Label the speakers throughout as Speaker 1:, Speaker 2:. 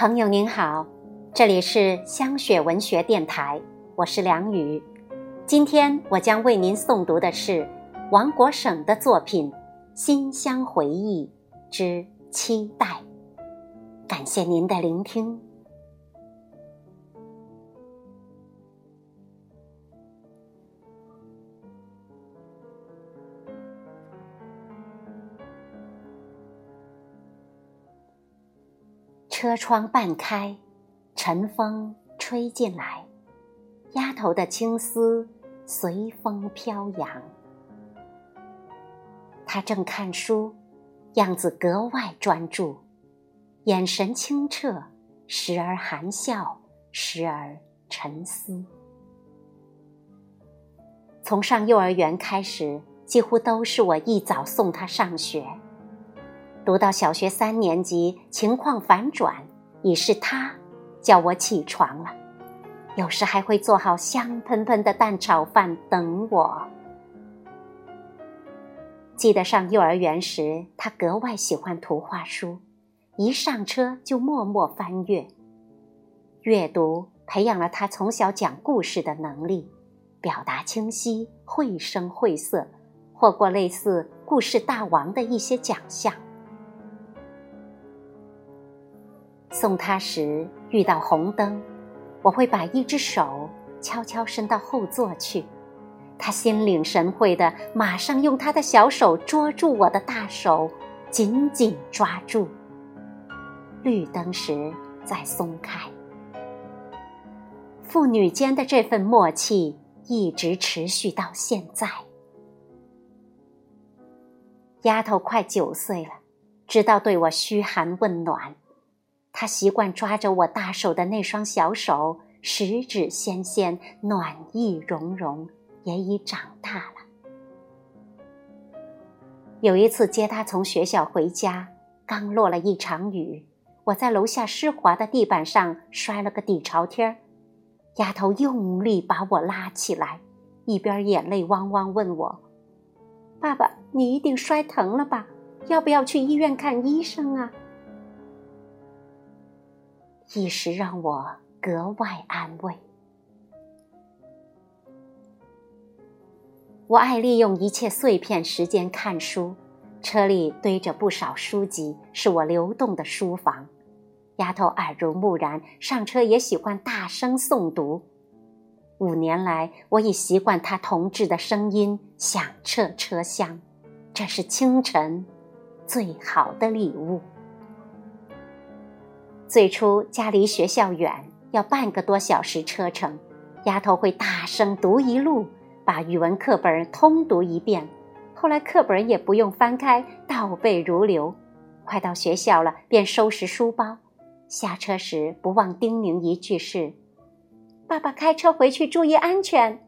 Speaker 1: 朋友您好，这里是香雪文学电台，我是梁雨。今天我将为您诵读的是王国省的作品《馨香回忆之期待》，感谢您的聆听。车窗半开，晨风吹进来，丫头的青丝随风飘扬。她正看书，样子格外专注，眼神清澈，时而含笑，时而沉思。从上幼儿园开始，几乎都是我一早送她上学。读到小学三年级，情况反转，已是他叫我起床了。有时还会做好香喷喷的蛋炒饭等我。记得上幼儿园时，他格外喜欢图画书，一上车就默默翻阅。阅读培养了他从小讲故事的能力，表达清晰，绘声绘色，获过类似“故事大王”的一些奖项。送他时遇到红灯，我会把一只手悄悄伸到后座去，他心领神会的马上用他的小手捉住我的大手，紧紧抓住。绿灯时再松开。父女间的这份默契一直持续到现在。丫头快九岁了，知道对我嘘寒问暖。他习惯抓着我大手的那双小手，十指纤纤，暖意融融，也已长大了。有一次接他从学校回家，刚落了一场雨，我在楼下湿滑的地板上摔了个底朝天丫头用力把我拉起来，一边眼泪汪汪问我：“爸爸，你一定摔疼了吧？要不要去医院看医生啊？”一时让我格外安慰。我爱利用一切碎片时间看书，车里堆着不少书籍，是我流动的书房。丫头耳濡目染，上车也喜欢大声诵读。五年来，我已习惯她童稚的声音响彻车厢，这是清晨最好的礼物。最初家离学校远，要半个多小时车程，丫头会大声读一路，把语文课本通读一遍。后来课本也不用翻开，倒背如流。快到学校了，便收拾书包，下车时不忘叮咛一句是：“爸爸开车回去注意安全。”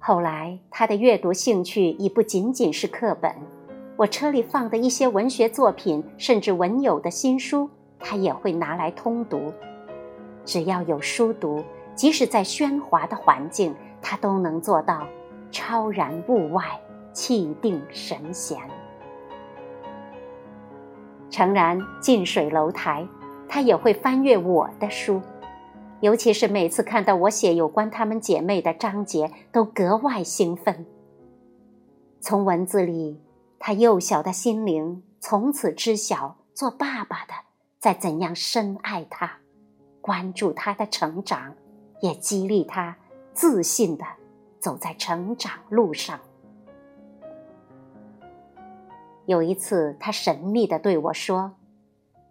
Speaker 1: 后来他的阅读兴趣已不仅仅是课本。我车里放的一些文学作品，甚至文友的新书，他也会拿来通读。只要有书读，即使在喧哗的环境，他都能做到超然物外，气定神闲。诚然，近水楼台，他也会翻阅我的书，尤其是每次看到我写有关她们姐妹的章节，都格外兴奋。从文字里。他幼小的心灵从此知晓，做爸爸的在怎样深爱他，关注他的成长，也激励他自信的走在成长路上。有一次，他神秘的对我说：“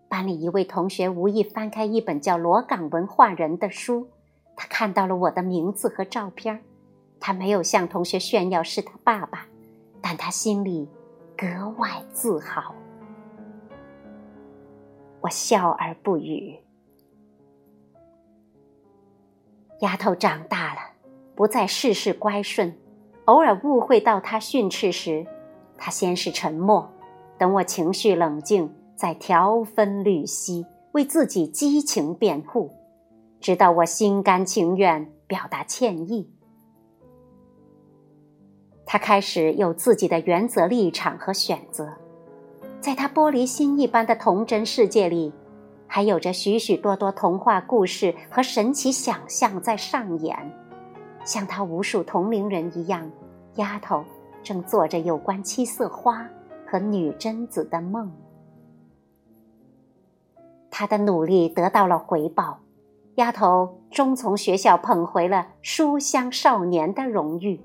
Speaker 1: 班里一位同学无意翻开一本叫《罗岗文化人》的书，他看到了我的名字和照片他没有向同学炫耀是他爸爸，但他心里……”格外自豪，我笑而不语。丫头长大了，不再事事乖顺，偶尔误会到他训斥时，他先是沉默，等我情绪冷静，再调分缕析，为自己激情辩护，直到我心甘情愿表达歉意。他开始有自己的原则立场和选择，在他玻璃心一般的童真世界里，还有着许许多多童话故事和神奇想象在上演。像他无数同龄人一样，丫头正做着有关七色花和女贞子的梦。他的努力得到了回报，丫头终从学校捧回了书香少年的荣誉。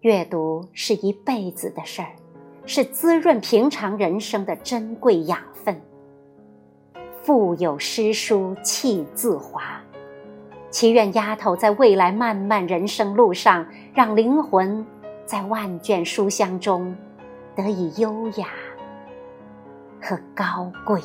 Speaker 1: 阅读是一辈子的事儿，是滋润平常人生的珍贵养分。腹有诗书气自华，祈愿丫头在未来漫漫人生路上，让灵魂在万卷书香中得以优雅。和高贵。